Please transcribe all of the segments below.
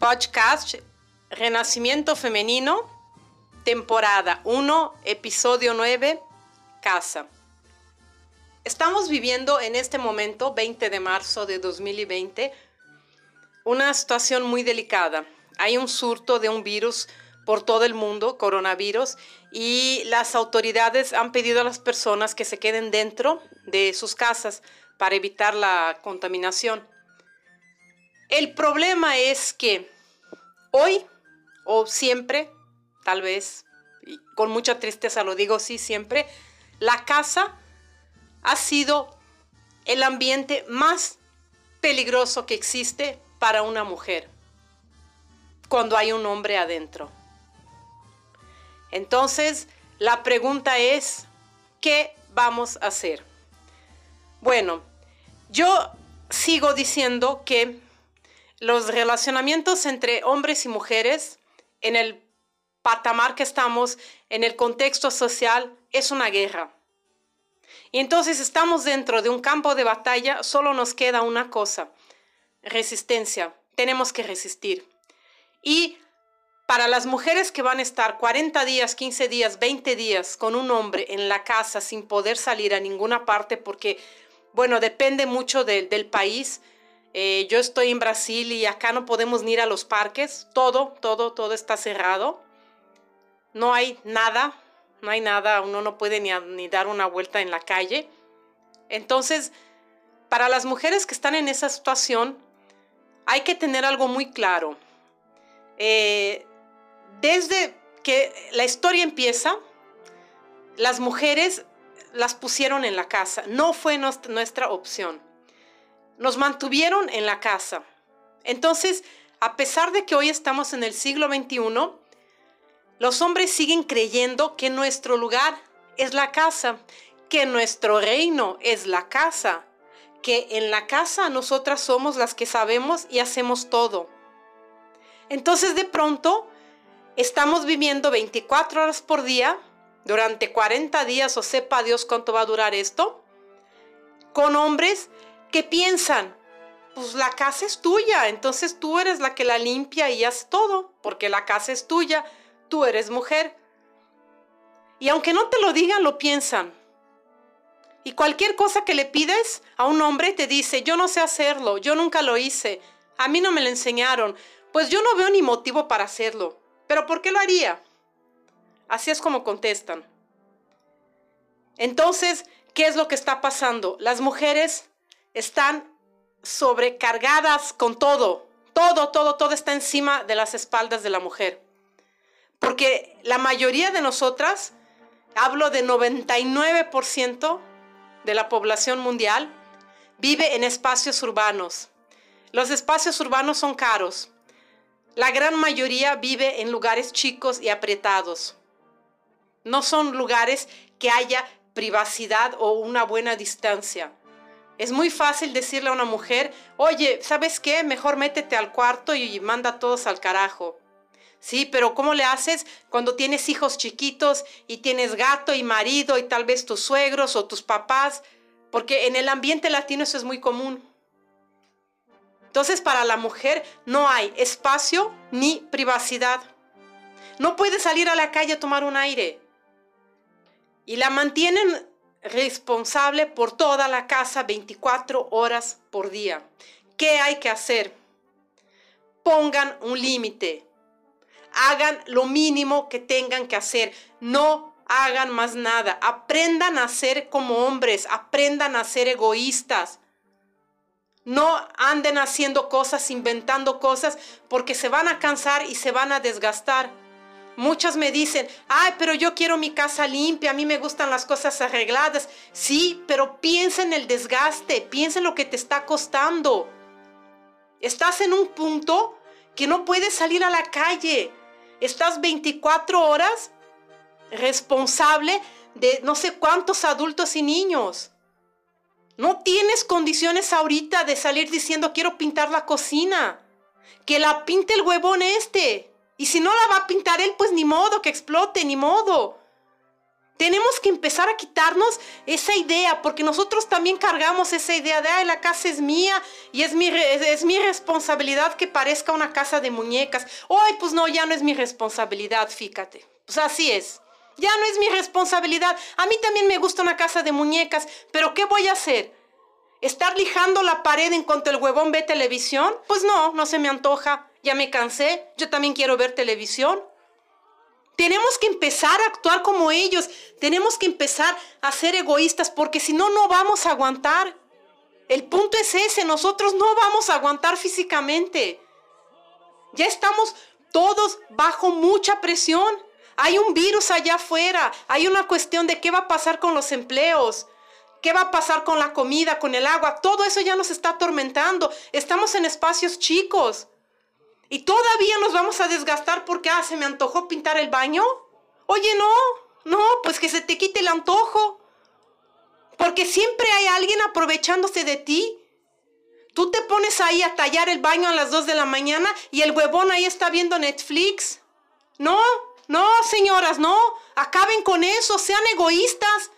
Podcast Renacimiento Femenino, temporada 1, episodio 9, Casa. Estamos viviendo en este momento, 20 de marzo de 2020, una situación muy delicada. Hay un surto de un virus por todo el mundo, coronavirus, y las autoridades han pedido a las personas que se queden dentro de sus casas para evitar la contaminación. El problema es que hoy o siempre, tal vez, y con mucha tristeza lo digo, sí, siempre, la casa ha sido el ambiente más peligroso que existe para una mujer cuando hay un hombre adentro. Entonces, la pregunta es, ¿qué vamos a hacer? Bueno, yo sigo diciendo que los relacionamientos entre hombres y mujeres en el patamar que estamos, en el contexto social, es una guerra. Y entonces estamos dentro de un campo de batalla, solo nos queda una cosa, resistencia. Tenemos que resistir. Y para las mujeres que van a estar 40 días, 15 días, 20 días con un hombre en la casa sin poder salir a ninguna parte porque, bueno, depende mucho del país. Eh, yo estoy en Brasil y acá no podemos ni ir a los parques. Todo, todo, todo está cerrado. No hay nada, no hay nada. Uno no puede ni, dar una vuelta en la calle. Entonces, para las mujeres que están en esa situación, hay que tener algo muy claro. Eh, desde que la historia empieza, las mujeres las pusieron en la casa. No fue nuestra opción. Nos mantuvieron en la casa. Entonces, a pesar de que hoy estamos en el siglo XXI, los hombres siguen creyendo que nuestro lugar es la casa, que nuestro reino es la casa, que en la casa nosotras somos las que sabemos y hacemos todo. Entonces de pronto estamos viviendo 24 horas por día durante 40 días o sepa Dios cuánto va a durar esto, con hombres que piensan, pues la casa es tuya, entonces tú eres la que la limpia y hace todo, porque la casa es tuya, tú eres mujer. Y aunque no te lo digan, lo piensan. Y cualquier cosa que le pides a un hombre te dice, yo no sé hacerlo, yo nunca lo hice, a mí no me lo enseñaron, pues yo no veo ni motivo para hacerlo. ¿Pero por qué lo haría? Así es como contestan. Entonces, ¿qué es lo que está pasando? Las mujeres están sobrecargadas con todo. Todo, todo, todo está encima de las espaldas de la mujer. Porque la mayoría de nosotras, hablo de 99% de la población mundial, vive en espacios urbanos. Los espacios urbanos son caros. La gran mayoría vive en lugares chicos y apretados. No son lugares que haya privacidad o una buena distancia. Es muy fácil decirle a una mujer, oye, ¿sabes qué? Mejor métete al cuarto y manda a todos al carajo. Sí, pero ¿cómo le haces cuando tienes hijos chiquitos y tienes gato y marido y tal vez tus suegros o tus papás? Porque en el ambiente latino eso es muy común. Entonces para la mujer no hay espacio ni privacidad. No puede salir a la calle a tomar un aire. Y la mantienen responsable por toda la casa 24 horas por día. ¿Qué hay que hacer? Pongan un límite. Hagan lo mínimo que tengan que hacer. No hagan más nada. Aprendan a ser como hombres. Aprendan a ser egoístas. No anden haciendo cosas, inventando cosas, porque se van a cansar y se van a desgastar. Muchas me dicen, ay, pero yo quiero mi casa limpia, a mí me gustan las cosas arregladas. Sí, pero piensa en el desgaste, piensa en lo que te está costando. Estás en un punto que no puedes salir a la calle. Estás 24 horas responsable de no sé cuántos adultos y niños. No tienes condiciones ahorita de salir diciendo quiero pintar la cocina. Que la pinte el huevón este. Y si no la va a pintar él, pues ni modo, que explote, ni modo. Tenemos que empezar a quitarnos esa idea, porque nosotros también cargamos esa idea de, ay, la casa es mía y es mi, es mi responsabilidad que parezca una casa de muñecas. Ay, pues no, ya no es mi responsabilidad, fíjate. Pues así es. Ya no es mi responsabilidad. A mí también me gusta una casa de muñecas, pero ¿qué voy a hacer? ¿Estar lijando la pared en cuanto el huevón ve televisión? Pues no, no se me antoja. Ya me cansé. Yo también quiero ver televisión. Tenemos que empezar a actuar como ellos. Tenemos que empezar a ser egoístas porque si no, no vamos a aguantar. El punto es ese, nosotros no vamos a aguantar físicamente. Ya estamos todos bajo mucha presión. Hay un virus allá afuera. Hay una cuestión de qué va a pasar con los empleos. ¿Qué va a pasar con la comida, con el agua? Todo eso ya nos está atormentando. Estamos en espacios chicos. Y todavía nos vamos a desgastar porque, ah, se me antojó pintar el baño. Oye, no, no, pues que se te quite el antojo. Porque siempre hay alguien aprovechándose de ti. Tú te pones ahí a tallar el baño a las 2 de la mañana y el huevón ahí está viendo Netflix. No, no, señoras, no. Acaben con eso, sean egoístas.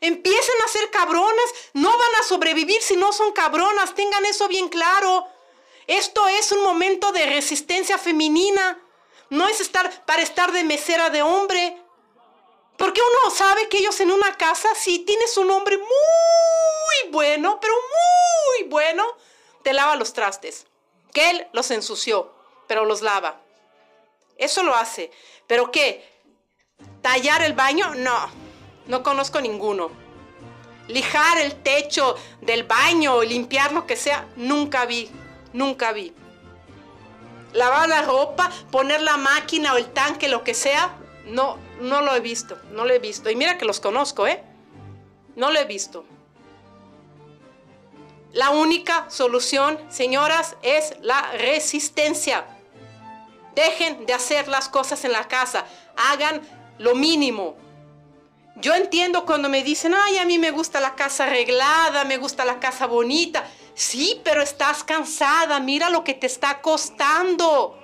Empiecen a ser cabronas. No van a sobrevivir si no son cabronas. Tengan eso bien claro. Esto es un momento de resistencia femenina. No es estar para estar de mesera de hombre. Porque uno sabe que ellos en una casa, si tienes un hombre muy bueno, pero muy bueno, te lava los trastes. Que él los ensució, pero los lava. Eso lo hace. ¿Pero qué? ¿Tallar el baño? No, no conozco ninguno. Lijar el techo del baño, limpiar lo que sea, nunca vi. Nunca vi. Lavar la ropa, poner la máquina o el tanque, lo que sea, no, no lo he visto, no lo he visto. Y mira que los conozco, ¿eh? No lo he visto. La única solución, señoras, es la resistencia. Dejen de hacer las cosas en la casa. Hagan lo mínimo. Yo entiendo cuando me dicen, ay, a mí me gusta la casa arreglada, me gusta la casa bonita. Sí, pero estás cansada, mira lo que te está costando.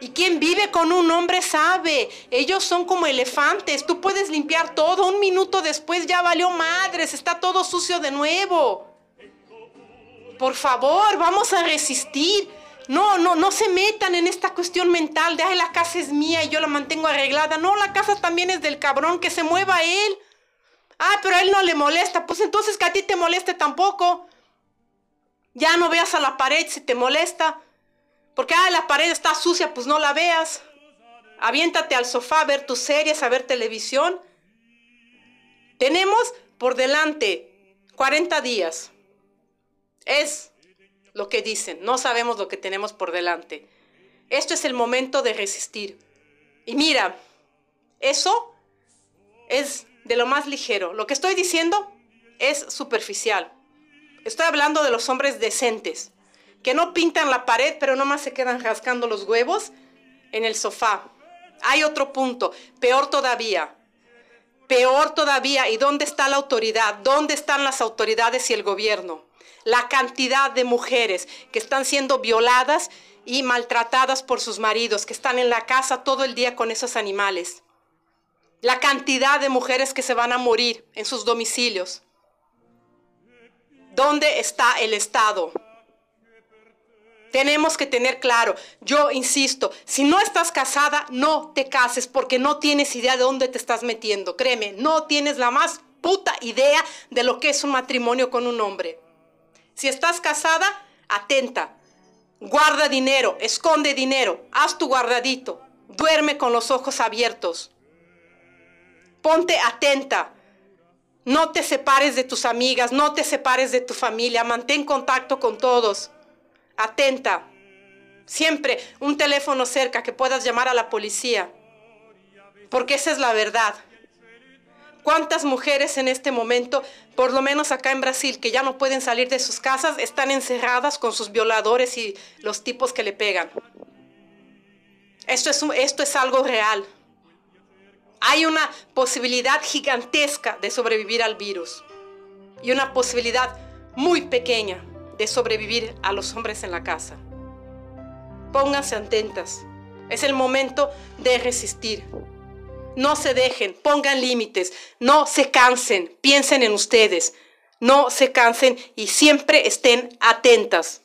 Y quien vive con un hombre sabe, ellos son como elefantes, tú puedes limpiar todo, un minuto después ya valió madres, está todo sucio de nuevo. Por favor, vamos a resistir. No, no, no se metan en esta cuestión mental de, ay, la casa es mía y yo la mantengo arreglada. No, la casa también es del cabrón, que se mueva él. Ah, pero a él no le molesta. Pues entonces que a ti te moleste tampoco. Ya no veas a la pared si te molesta. Porque ah, la pared está sucia, pues no la veas. Aviéntate al sofá a ver tus series, a ver televisión. Tenemos por delante 40 días. Es lo que dicen. No sabemos lo que tenemos por delante. Esto es el momento de resistir. Y mira, eso es de lo más ligero. Lo que estoy diciendo es superficial. Estoy hablando de los hombres decentes, que no pintan la pared, pero nomás se quedan rascando los huevos en el sofá. Hay otro punto, peor todavía. Peor todavía, ¿y dónde está la autoridad? ¿Dónde están las autoridades y el gobierno? La cantidad de mujeres que están siendo violadas y maltratadas por sus maridos, que están en la casa todo el día con esos animales. La cantidad de mujeres que se van a morir en sus domicilios. ¿Dónde está el Estado? Tenemos que tener claro, yo insisto, si no estás casada, no te cases porque no tienes idea de dónde te estás metiendo. Créeme, no tienes la más puta idea de lo que es un matrimonio con un hombre. Si estás casada, atenta. Guarda dinero, esconde dinero, haz tu guardadito, duerme con los ojos abiertos. Ponte atenta. No te separes de tus amigas, no te separes de tu familia, mantén contacto con todos. Atenta. Siempre un teléfono cerca que puedas llamar a la policía. Porque esa es la verdad. ¿Cuántas mujeres en este momento, por lo menos acá en Brasil, que ya no pueden salir de sus casas, están encerradas con sus violadores y los tipos que le pegan? Esto es, esto es algo real hay una posibilidad gigantesca de sobrevivir al virus y una posibilidad muy pequeña de sobrevivir a los hombres en la casa. Pónganse atentas. Es el momento de resistir. no se dejen, pongan límites, no se cansen, piensen en ustedes, no se cansen y siempre estén atentas.